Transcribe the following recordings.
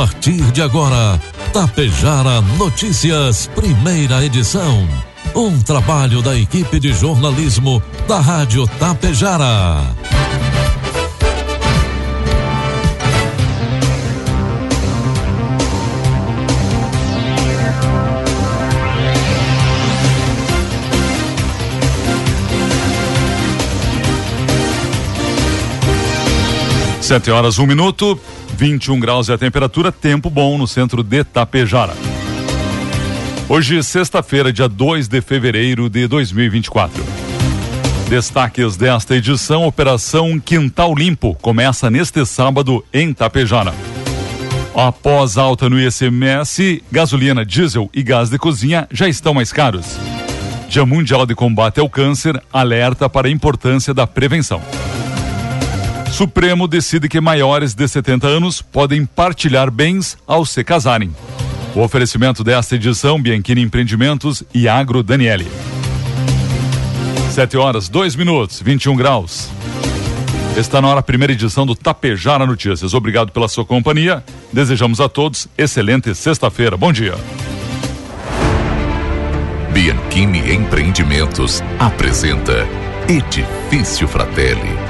partir de agora, Tapejara Notícias, primeira edição. Um trabalho da equipe de jornalismo da Rádio Tapejara. Sete horas, um minuto, 21 graus é a temperatura, tempo bom no centro de Tapejara. Hoje, sexta-feira, dia 2 de fevereiro de 2024. Destaques desta edição: Operação Quintal Limpo começa neste sábado em Tapejara. Após alta no ICMS, gasolina, diesel e gás de cozinha já estão mais caros. Dia Mundial de Combate ao Câncer alerta para a importância da prevenção. Supremo decide que maiores de 70 anos podem partilhar bens ao se casarem. O oferecimento desta edição, Bianchini Empreendimentos e Agro Daniele. 7 horas, 2 minutos, 21 graus. Está na hora a primeira edição do Tapejara Notícias. Obrigado pela sua companhia. Desejamos a todos excelente sexta-feira. Bom dia. Bianchini Empreendimentos apresenta Edifício Fratelli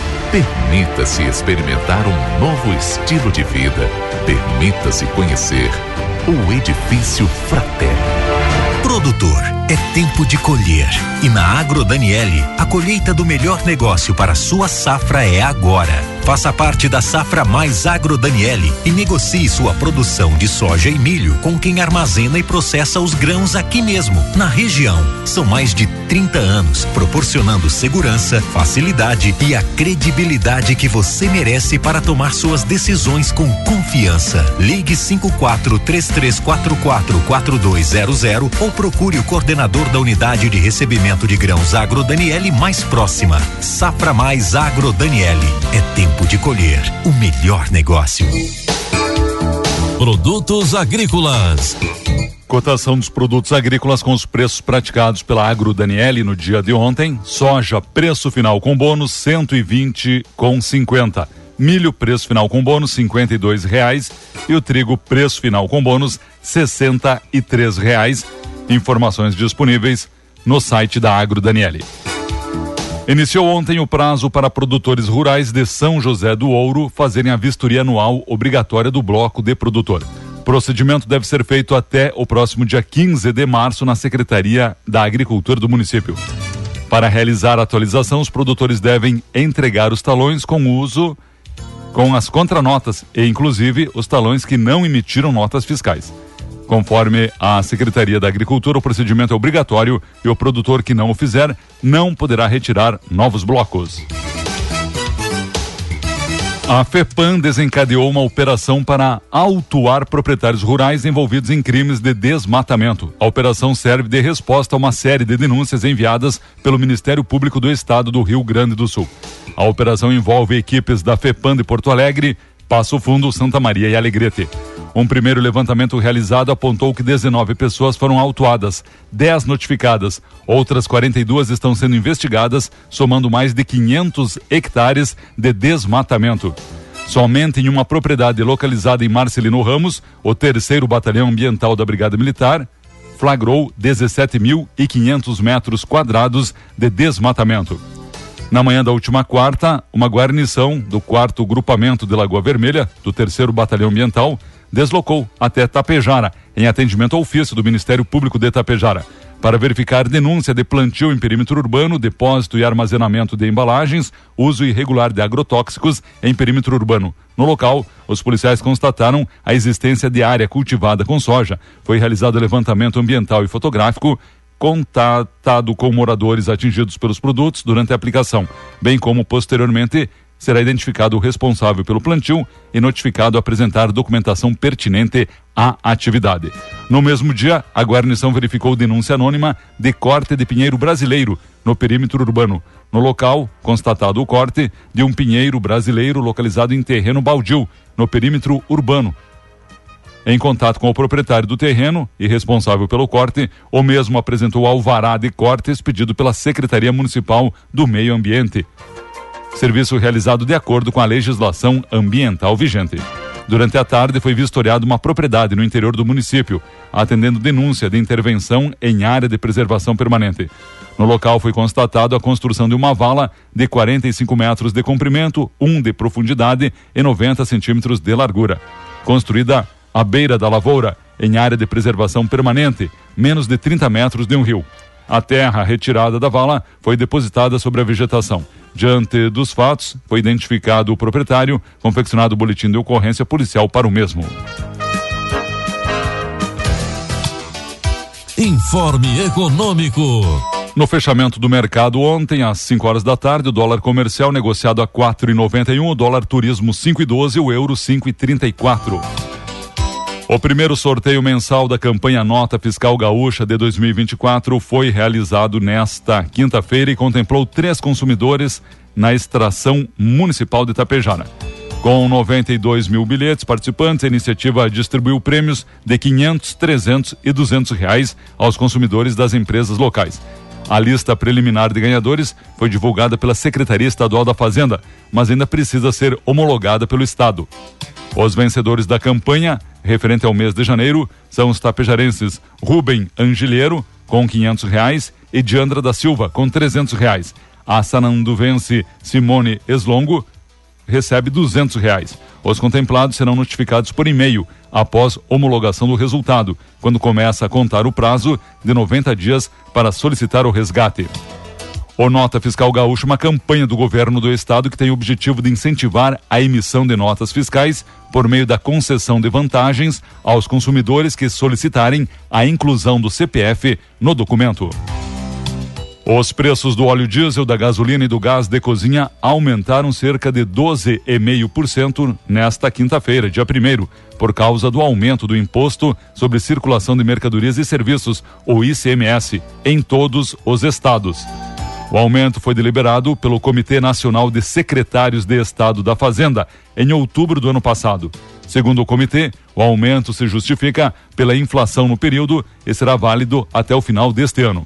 Permita-se experimentar um novo estilo de vida. Permita-se conhecer o Edifício Fraterno. Produtor, é tempo de colher. E na Agro Daniele, a colheita do melhor negócio para sua safra é agora. Faça parte da Safra Mais Agro Daniele e negocie sua produção de soja e milho com quem armazena e processa os grãos aqui mesmo, na região. São mais de 30 anos proporcionando segurança, facilidade e a credibilidade que você merece para tomar suas decisões com confiança. Ligue 54 3344 4200 ou procure o coordenador da unidade de recebimento de grãos Agro Daniele mais próxima. Safra Mais Agro Daniele. É tempo de colher o melhor negócio. Produtos agrícolas. Cotação dos produtos agrícolas com os preços praticados pela Agro Daniele no dia de ontem. Soja, preço final com bônus, 120 com 50. Milho, preço final com bônus, cinquenta e dois reais. E o trigo, preço final com bônus, sessenta e três reais. Informações disponíveis no site da Agro Daniele. Iniciou ontem o prazo para produtores rurais de São José do Ouro fazerem a vistoria anual obrigatória do bloco de produtor. O procedimento deve ser feito até o próximo dia 15 de março na Secretaria da Agricultura do município. Para realizar a atualização, os produtores devem entregar os talões com uso com as contranotas e, inclusive, os talões que não emitiram notas fiscais. Conforme a Secretaria da Agricultura, o procedimento é obrigatório e o produtor que não o fizer não poderá retirar novos blocos. A FEPAM desencadeou uma operação para autuar proprietários rurais envolvidos em crimes de desmatamento. A operação serve de resposta a uma série de denúncias enviadas pelo Ministério Público do Estado do Rio Grande do Sul. A operação envolve equipes da FEPAM de Porto Alegre, Passo Fundo, Santa Maria e Alegrete. Um primeiro levantamento realizado apontou que 19 pessoas foram autuadas, 10 notificadas, outras 42 estão sendo investigadas, somando mais de 500 hectares de desmatamento. Somente em uma propriedade localizada em Marcelino Ramos, o terceiro batalhão ambiental da Brigada Militar flagrou 17.500 metros quadrados de desmatamento. Na manhã da última quarta, uma guarnição do quarto grupamento de Lagoa Vermelha, do terceiro batalhão ambiental, deslocou até Tapejara, em atendimento ao ofício do Ministério Público de Tapejara, para verificar denúncia de plantio em perímetro urbano, depósito e armazenamento de embalagens, uso irregular de agrotóxicos em perímetro urbano. No local, os policiais constataram a existência de área cultivada com soja. Foi realizado levantamento ambiental e fotográfico contatado com moradores atingidos pelos produtos durante a aplicação, bem como posteriormente será identificado o responsável pelo plantio e notificado a apresentar documentação pertinente à atividade. No mesmo dia, a guarnição verificou denúncia anônima de corte de pinheiro brasileiro no perímetro urbano. No local, constatado o corte de um pinheiro brasileiro localizado em terreno baldio, no perímetro urbano. Em contato com o proprietário do terreno e responsável pelo corte, o mesmo apresentou alvará de corte expedido pela Secretaria Municipal do Meio Ambiente serviço realizado de acordo com a legislação ambiental vigente. Durante a tarde foi vistoriada uma propriedade no interior do município, atendendo denúncia de intervenção em área de preservação permanente. No local foi constatado a construção de uma vala de 45 metros de comprimento, 1 de profundidade e 90 centímetros de largura. Construída à beira da lavoura, em área de preservação permanente, menos de 30 metros de um rio. A terra retirada da vala foi depositada sobre a vegetação. Diante dos fatos, foi identificado o proprietário, confeccionado o boletim de ocorrência policial para o mesmo. Informe Econômico. No fechamento do mercado ontem, às 5 horas da tarde, o dólar comercial negociado a 4,91, o dólar turismo 5,12, o euro 5,34. O primeiro sorteio mensal da campanha Nota Fiscal Gaúcha de 2024 foi realizado nesta quinta-feira e contemplou três consumidores na extração municipal de Itapejara. Com 92 mil bilhetes participantes, a iniciativa distribuiu prêmios de 500, 300 e 200 reais aos consumidores das empresas locais. A lista preliminar de ganhadores foi divulgada pela Secretaria Estadual da Fazenda, mas ainda precisa ser homologada pelo Estado. Os vencedores da campanha referente ao mês de janeiro, são os tapejarenses Rubem Angilheiro, com quinhentos reais, e Diandra da Silva, com trezentos reais. A sananduvense Simone Eslongo recebe duzentos reais. Os contemplados serão notificados por e-mail após homologação do resultado, quando começa a contar o prazo de 90 dias para solicitar o resgate. O Nota Fiscal Gaúcho, uma campanha do governo do estado que tem o objetivo de incentivar a emissão de notas fiscais por meio da concessão de vantagens aos consumidores que solicitarem a inclusão do CPF no documento. Os preços do óleo diesel, da gasolina e do gás de cozinha aumentaram cerca de 12,5% nesta quinta-feira, dia 1 por causa do aumento do imposto sobre circulação de mercadorias e serviços, o ICMS, em todos os estados. O aumento foi deliberado pelo Comitê Nacional de Secretários de Estado da Fazenda em outubro do ano passado. Segundo o comitê, o aumento se justifica pela inflação no período e será válido até o final deste ano.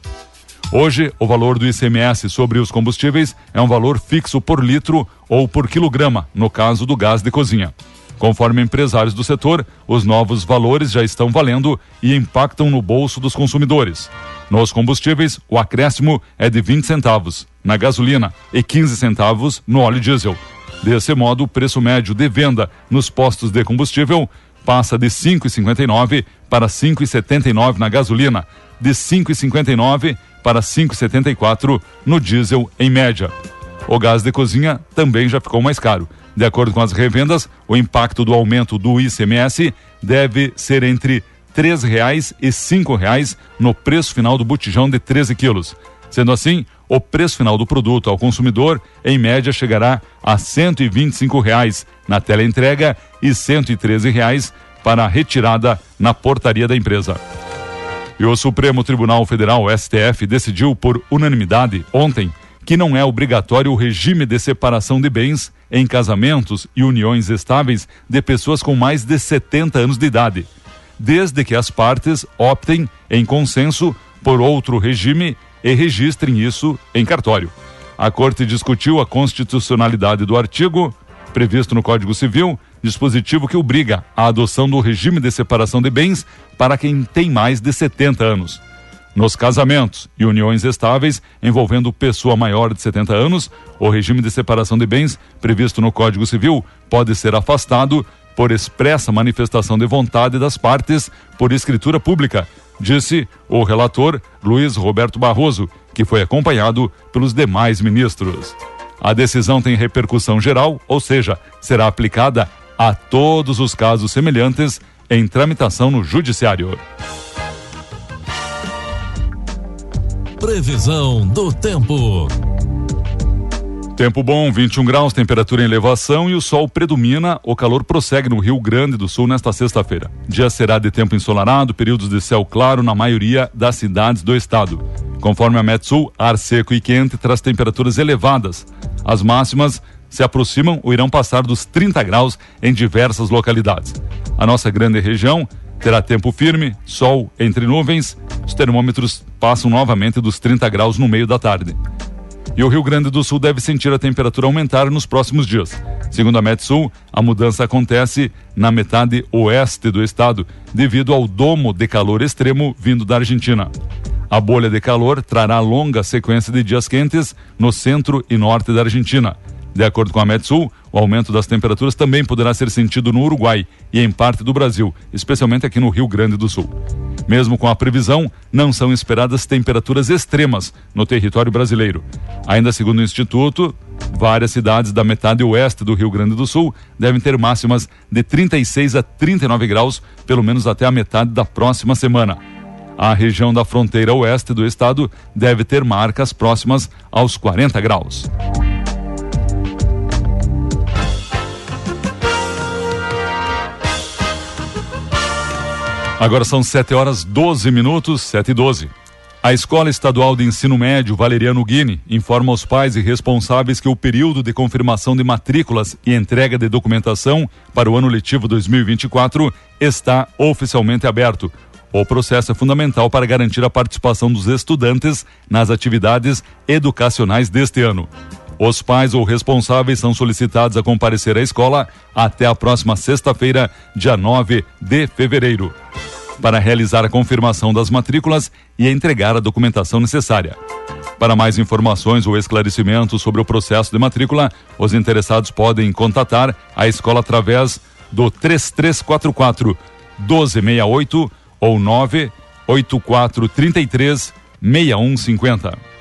Hoje, o valor do ICMS sobre os combustíveis é um valor fixo por litro ou por quilograma, no caso do gás de cozinha. Conforme empresários do setor, os novos valores já estão valendo e impactam no bolso dos consumidores. Nos combustíveis, o acréscimo é de 20 centavos na gasolina e 15 centavos no óleo diesel. Desse modo, o preço médio de venda nos postos de combustível passa de 5,59 para 5,79 na gasolina, de 5,59 para 5,74 no diesel em média. O gás de cozinha também já ficou mais caro. De acordo com as revendas, o impacto do aumento do ICMS deve ser entre três reais e cinco reais no preço final do botijão de 13 quilos. Sendo assim, o preço final do produto ao consumidor, em média, chegará a cinco reais na tela entrega e treze reais para a retirada na portaria da empresa. E o Supremo Tribunal Federal, STF, decidiu por unanimidade ontem que não é obrigatório o regime de separação de bens em casamentos e uniões estáveis de pessoas com mais de 70 anos de idade desde que as partes optem em consenso por outro regime e registrem isso em cartório. A Corte discutiu a constitucionalidade do artigo previsto no Código Civil, dispositivo que obriga a adoção do regime de separação de bens para quem tem mais de 70 anos. Nos casamentos e uniões estáveis envolvendo pessoa maior de 70 anos, o regime de separação de bens previsto no Código Civil pode ser afastado por expressa manifestação de vontade das partes por escritura pública, disse o relator Luiz Roberto Barroso, que foi acompanhado pelos demais ministros. A decisão tem repercussão geral, ou seja, será aplicada a todos os casos semelhantes em tramitação no Judiciário. Previsão do tempo. Tempo bom, 21 graus, temperatura em elevação e o sol predomina. O calor prossegue no Rio Grande do Sul nesta sexta-feira. Dia será de tempo ensolarado, períodos de céu claro na maioria das cidades do estado. Conforme a Metsul, ar seco e quente traz temperaturas elevadas. As máximas se aproximam ou irão passar dos 30 graus em diversas localidades. A nossa grande região terá tempo firme, sol entre nuvens. Os termômetros passam novamente dos 30 graus no meio da tarde e o Rio Grande do Sul deve sentir a temperatura aumentar nos próximos dias. Segundo a Metsul, a mudança acontece na metade oeste do estado, devido ao domo de calor extremo vindo da Argentina. A bolha de calor trará longa sequência de dias quentes no centro e norte da Argentina. De acordo com a Metsul, o aumento das temperaturas também poderá ser sentido no Uruguai e em parte do Brasil, especialmente aqui no Rio Grande do Sul. Mesmo com a previsão, não são esperadas temperaturas extremas no território brasileiro. Ainda segundo o Instituto, várias cidades da metade oeste do Rio Grande do Sul devem ter máximas de 36 a 39 graus, pelo menos até a metade da próxima semana. A região da fronteira oeste do estado deve ter marcas próximas aos 40 graus. Agora são 7 horas 12 minutos, 7 e 12. A Escola Estadual de Ensino Médio Valeriano Guine informa aos pais e responsáveis que o período de confirmação de matrículas e entrega de documentação para o ano letivo 2024 está oficialmente aberto. O processo é fundamental para garantir a participação dos estudantes nas atividades educacionais deste ano. Os pais ou responsáveis são solicitados a comparecer à escola até a próxima sexta-feira, dia 9 de fevereiro, para realizar a confirmação das matrículas e entregar a documentação necessária. Para mais informações ou esclarecimentos sobre o processo de matrícula, os interessados podem contatar a escola através do 3344 1268 ou 98433 6150.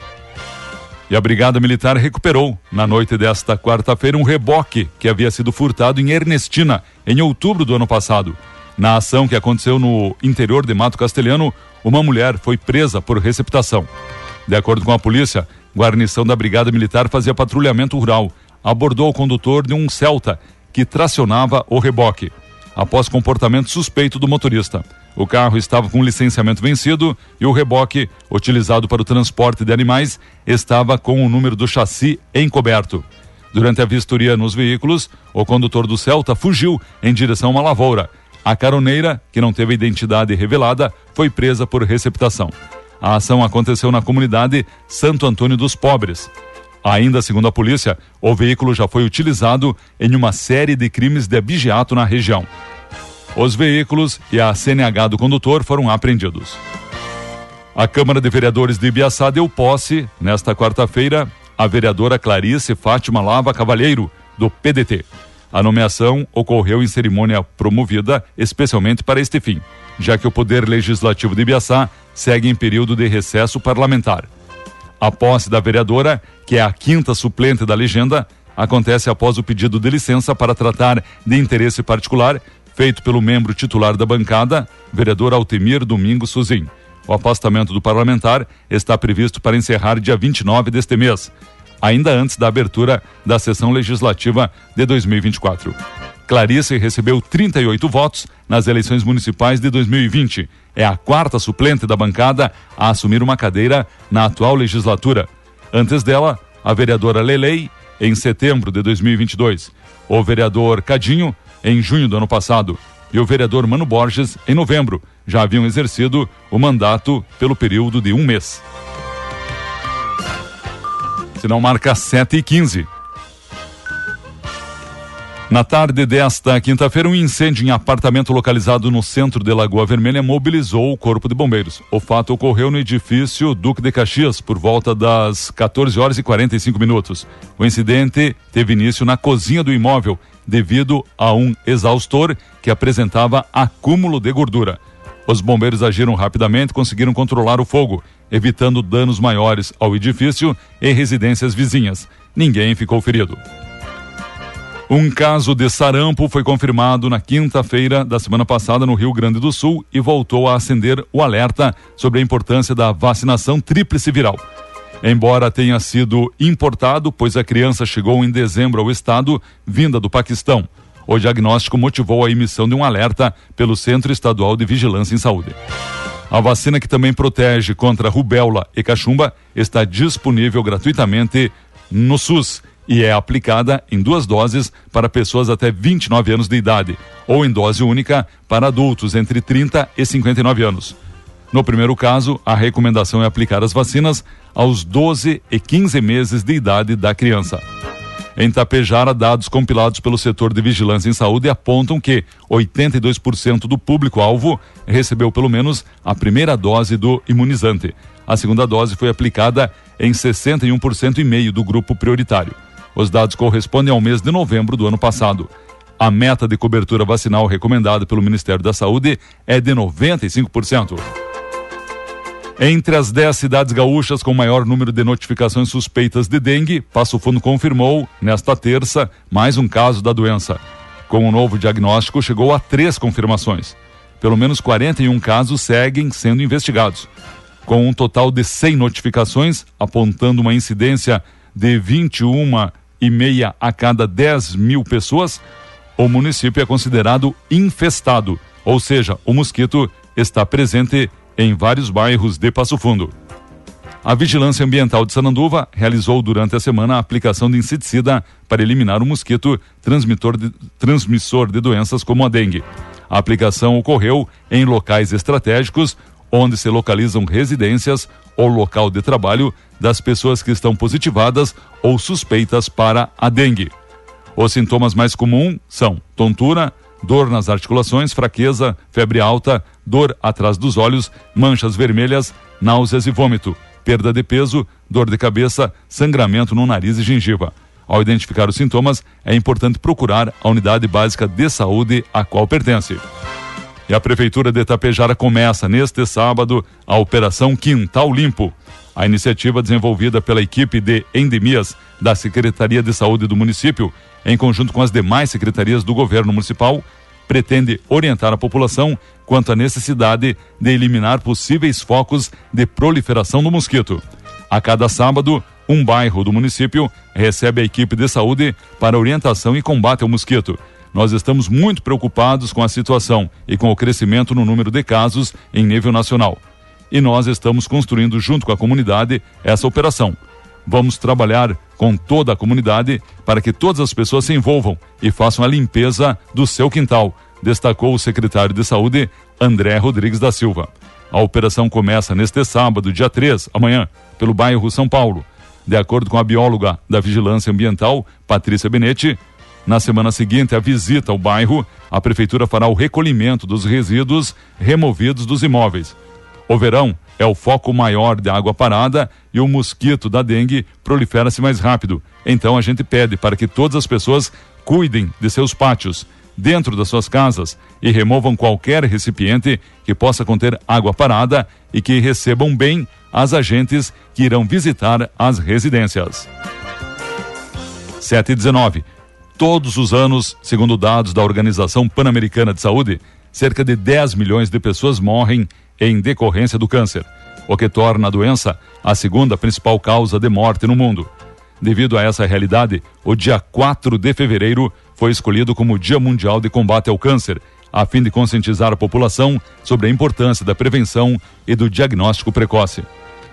E a Brigada Militar recuperou, na noite desta quarta-feira, um reboque que havia sido furtado em Ernestina, em outubro do ano passado. Na ação que aconteceu no interior de Mato Castelhano, uma mulher foi presa por receptação. De acordo com a polícia, guarnição da Brigada Militar fazia patrulhamento rural. Abordou o condutor de um Celta que tracionava o reboque, após comportamento suspeito do motorista. O carro estava com licenciamento vencido e o reboque, utilizado para o transporte de animais, estava com o número do chassi encoberto. Durante a vistoria nos veículos, o condutor do Celta fugiu em direção a uma lavoura. A caroneira, que não teve identidade revelada, foi presa por receptação. A ação aconteceu na comunidade Santo Antônio dos Pobres. Ainda segundo a polícia, o veículo já foi utilizado em uma série de crimes de abigeato na região. Os veículos e a CNH do condutor foram apreendidos. A Câmara de Vereadores de Ibiaçá deu posse, nesta quarta-feira, a vereadora Clarice Fátima Lava Cavalheiro, do PDT. A nomeação ocorreu em cerimônia promovida especialmente para este fim, já que o Poder Legislativo de Ibiaçá segue em período de recesso parlamentar. A posse da vereadora, que é a quinta suplente da legenda, acontece após o pedido de licença para tratar de interesse particular feito pelo membro titular da bancada, vereador Altemir Domingos Suzin. O afastamento do parlamentar está previsto para encerrar dia 29 deste mês, ainda antes da abertura da sessão legislativa de 2024. Clarice recebeu 38 votos nas eleições municipais de 2020. É a quarta suplente da bancada a assumir uma cadeira na atual legislatura. Antes dela, a vereadora Lelei, em setembro de 2022. O vereador Cadinho em junho do ano passado e o vereador Mano Borges em novembro já haviam exercido o mandato pelo período de um mês. Se não marca 7 e 15. Na tarde desta quinta-feira, um incêndio em apartamento localizado no centro de Lagoa Vermelha mobilizou o Corpo de Bombeiros. O fato ocorreu no edifício Duque de Caxias por volta das 14 horas e 45 minutos. O incidente teve início na cozinha do imóvel devido a um exaustor que apresentava acúmulo de gordura. Os bombeiros agiram rapidamente e conseguiram controlar o fogo, evitando danos maiores ao edifício e residências vizinhas. Ninguém ficou ferido. Um caso de sarampo foi confirmado na quinta-feira da semana passada no Rio Grande do Sul e voltou a acender o alerta sobre a importância da vacinação tríplice viral. Embora tenha sido importado, pois a criança chegou em dezembro ao estado, vinda do Paquistão. O diagnóstico motivou a emissão de um alerta pelo Centro Estadual de Vigilância em Saúde. A vacina que também protege contra rubéola e cachumba está disponível gratuitamente no SUS e é aplicada em duas doses para pessoas até 29 anos de idade, ou em dose única para adultos entre 30 e 59 anos. No primeiro caso, a recomendação é aplicar as vacinas aos 12 e 15 meses de idade da criança. Em Tapejara, dados compilados pelo setor de vigilância em saúde apontam que 82% do público-alvo recebeu pelo menos a primeira dose do imunizante. A segunda dose foi aplicada em 61% e meio do grupo prioritário. Os dados correspondem ao mês de novembro do ano passado. A meta de cobertura vacinal recomendada pelo Ministério da Saúde é de 95%. Entre as 10 cidades gaúchas com maior número de notificações suspeitas de dengue, Passo Fundo confirmou, nesta terça, mais um caso da doença. Com o novo diagnóstico, chegou a três confirmações. Pelo menos 41 casos seguem sendo investigados. Com um total de 100 notificações, apontando uma incidência de 21 e meia a cada 10 mil pessoas, o município é considerado infestado, ou seja, o mosquito está presente em vários bairros de Passo Fundo. A Vigilância Ambiental de Sananduva realizou durante a semana a aplicação de inseticida para eliminar o mosquito de, transmissor de doenças como a dengue. A aplicação ocorreu em locais estratégicos onde se localizam residências ou local de trabalho das pessoas que estão positivadas ou suspeitas para a dengue. Os sintomas mais comuns são tontura, dor nas articulações, fraqueza, febre alta, dor atrás dos olhos, manchas vermelhas, náuseas e vômito, perda de peso, dor de cabeça, sangramento no nariz e gengiva. Ao identificar os sintomas, é importante procurar a unidade básica de saúde a qual pertence. E a Prefeitura de Itapejara começa neste sábado a Operação Quintal Limpo. A iniciativa desenvolvida pela equipe de endemias da Secretaria de Saúde do município, em conjunto com as demais secretarias do governo municipal, pretende orientar a população quanto à necessidade de eliminar possíveis focos de proliferação do mosquito. A cada sábado, um bairro do município recebe a equipe de saúde para orientação e combate ao mosquito. Nós estamos muito preocupados com a situação e com o crescimento no número de casos em nível nacional. E nós estamos construindo junto com a comunidade essa operação. Vamos trabalhar com toda a comunidade para que todas as pessoas se envolvam e façam a limpeza do seu quintal, destacou o secretário de Saúde, André Rodrigues da Silva. A operação começa neste sábado, dia 3, amanhã, pelo bairro São Paulo. De acordo com a bióloga da Vigilância Ambiental, Patrícia Benetti, na semana seguinte à visita ao bairro, a prefeitura fará o recolhimento dos resíduos removidos dos imóveis. O verão é o foco maior de água parada e o mosquito da dengue prolifera-se mais rápido. Então a gente pede para que todas as pessoas cuidem de seus pátios, dentro das suas casas e removam qualquer recipiente que possa conter água parada e que recebam bem as agentes que irão visitar as residências. 7 e 19. Todos os anos, segundo dados da Organização Pan-Americana de Saúde, cerca de 10 milhões de pessoas morrem em decorrência do câncer, o que torna a doença a segunda principal causa de morte no mundo. Devido a essa realidade, o dia 4 de fevereiro foi escolhido como Dia Mundial de Combate ao Câncer, a fim de conscientizar a população sobre a importância da prevenção e do diagnóstico precoce.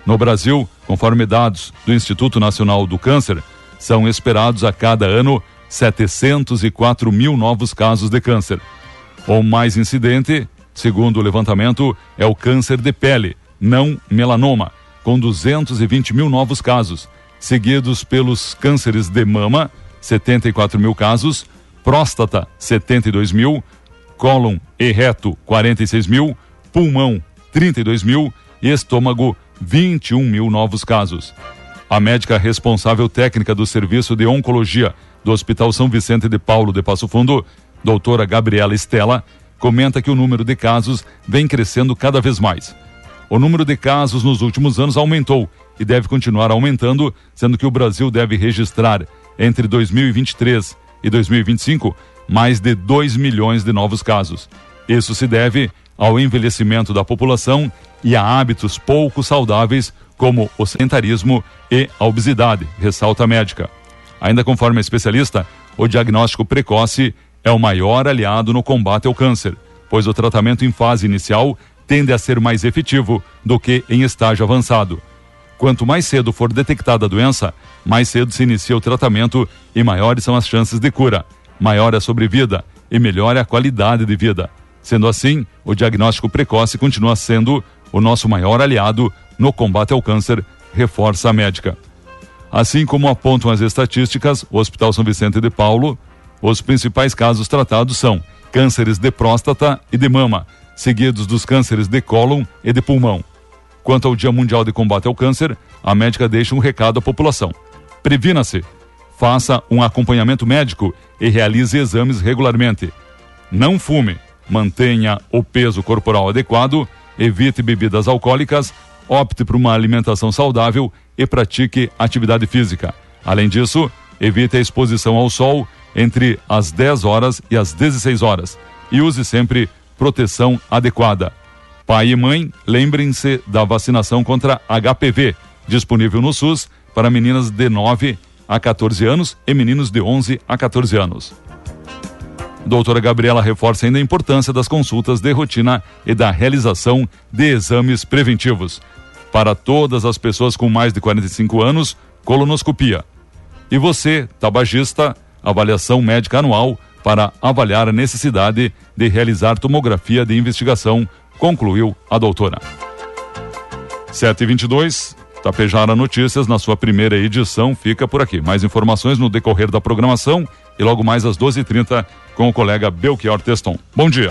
No Brasil, conforme dados do Instituto Nacional do Câncer, são esperados a cada ano 704 mil novos casos de câncer. O mais incidente Segundo o levantamento, é o câncer de pele, não melanoma, com 220 mil novos casos, seguidos pelos cânceres de mama, 74 mil casos, próstata, 72 mil, cólon e reto, 46 mil, pulmão, 32 mil e estômago, 21 mil novos casos. A médica responsável técnica do Serviço de Oncologia do Hospital São Vicente de Paulo de Passo Fundo, doutora Gabriela Estela, comenta que o número de casos vem crescendo cada vez mais. O número de casos nos últimos anos aumentou e deve continuar aumentando, sendo que o Brasil deve registrar entre 2023 e 2025 mais de 2 milhões de novos casos. Isso se deve ao envelhecimento da população e a hábitos pouco saudáveis, como o sedentarismo e a obesidade, ressalta a médica. Ainda conforme a especialista, o diagnóstico precoce é o maior aliado no combate ao câncer, pois o tratamento em fase inicial tende a ser mais efetivo do que em estágio avançado. Quanto mais cedo for detectada a doença, mais cedo se inicia o tratamento e maiores são as chances de cura, maior é a sobrevida e melhor é a qualidade de vida. Sendo assim, o diagnóstico precoce continua sendo o nosso maior aliado no combate ao câncer, reforça a médica. Assim como apontam as estatísticas, o Hospital São Vicente de Paulo, os principais casos tratados são cânceres de próstata e de mama, seguidos dos cânceres de cólon e de pulmão. Quanto ao Dia Mundial de Combate ao Câncer, a médica deixa um recado à população. Previna-se, faça um acompanhamento médico e realize exames regularmente. Não fume, mantenha o peso corporal adequado, evite bebidas alcoólicas, opte por uma alimentação saudável e pratique atividade física. Além disso, evite a exposição ao sol entre as 10 horas e as 16 horas e use sempre proteção adequada. Pai e mãe, lembrem-se da vacinação contra HPV, disponível no SUS para meninas de 9 a 14 anos e meninos de 11 a 14 anos. Doutora Gabriela reforça ainda a importância das consultas de rotina e da realização de exames preventivos. Para todas as pessoas com mais de 45 anos, colonoscopia. E você, tabagista, avaliação médica anual para avaliar a necessidade de realizar tomografia de investigação, concluiu a doutora. 722, Tapejara Notícias, na sua primeira edição, fica por aqui. Mais informações no decorrer da programação e logo mais às 12h30 com o colega Belchior Teston. Bom dia.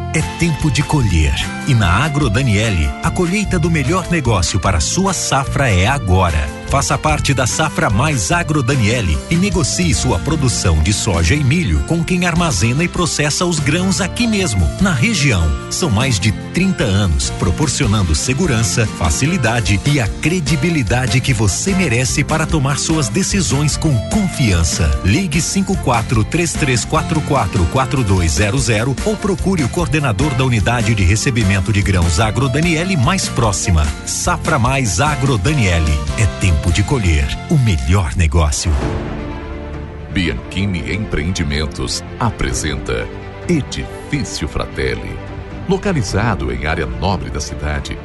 é tempo de colher. E na Agro Daniele, a colheita do melhor negócio para sua safra é agora. Faça parte da Safra Mais Agro Daniele e negocie sua produção de soja e milho com quem armazena e processa os grãos aqui mesmo, na região. São mais de 30 anos proporcionando segurança, facilidade e a credibilidade que você merece para tomar suas decisões com confiança. Ligue 54 3344 4200 ou procure o coordenador da unidade de recebimento de grãos Agro Daniele mais próxima. Safra Mais Agro Daniele. É tempo de colher o melhor negócio. Bianchini Empreendimentos apresenta Edifício Fratelli. Localizado em área nobre da cidade,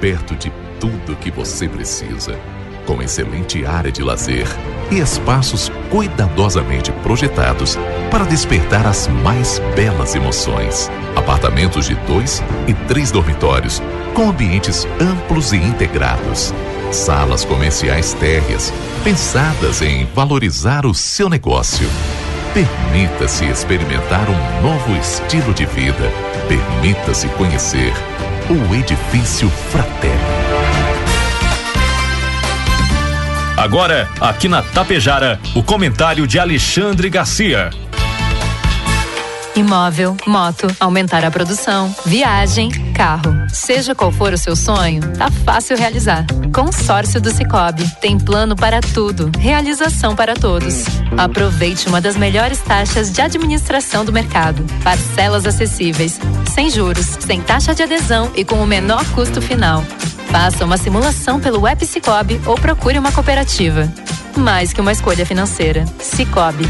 perto de tudo que você precisa com excelente área de lazer e espaços cuidadosamente projetados para despertar as mais belas emoções. Apartamentos de dois e três dormitórios, com ambientes amplos e integrados. Salas comerciais térreas, pensadas em valorizar o seu negócio. Permita-se experimentar um novo estilo de vida. Permita-se conhecer o Edifício Fraterno. Agora, aqui na Tapejara, o comentário de Alexandre Garcia. Imóvel, moto, aumentar a produção, viagem, carro. Seja qual for o seu sonho, tá fácil realizar. Consórcio do Cicobi. Tem plano para tudo. Realização para todos. Aproveite uma das melhores taxas de administração do mercado. Parcelas acessíveis, sem juros, sem taxa de adesão e com o menor custo final. Faça uma simulação pelo Web Cicobi ou procure uma cooperativa. Mais que uma escolha financeira. Cicobi.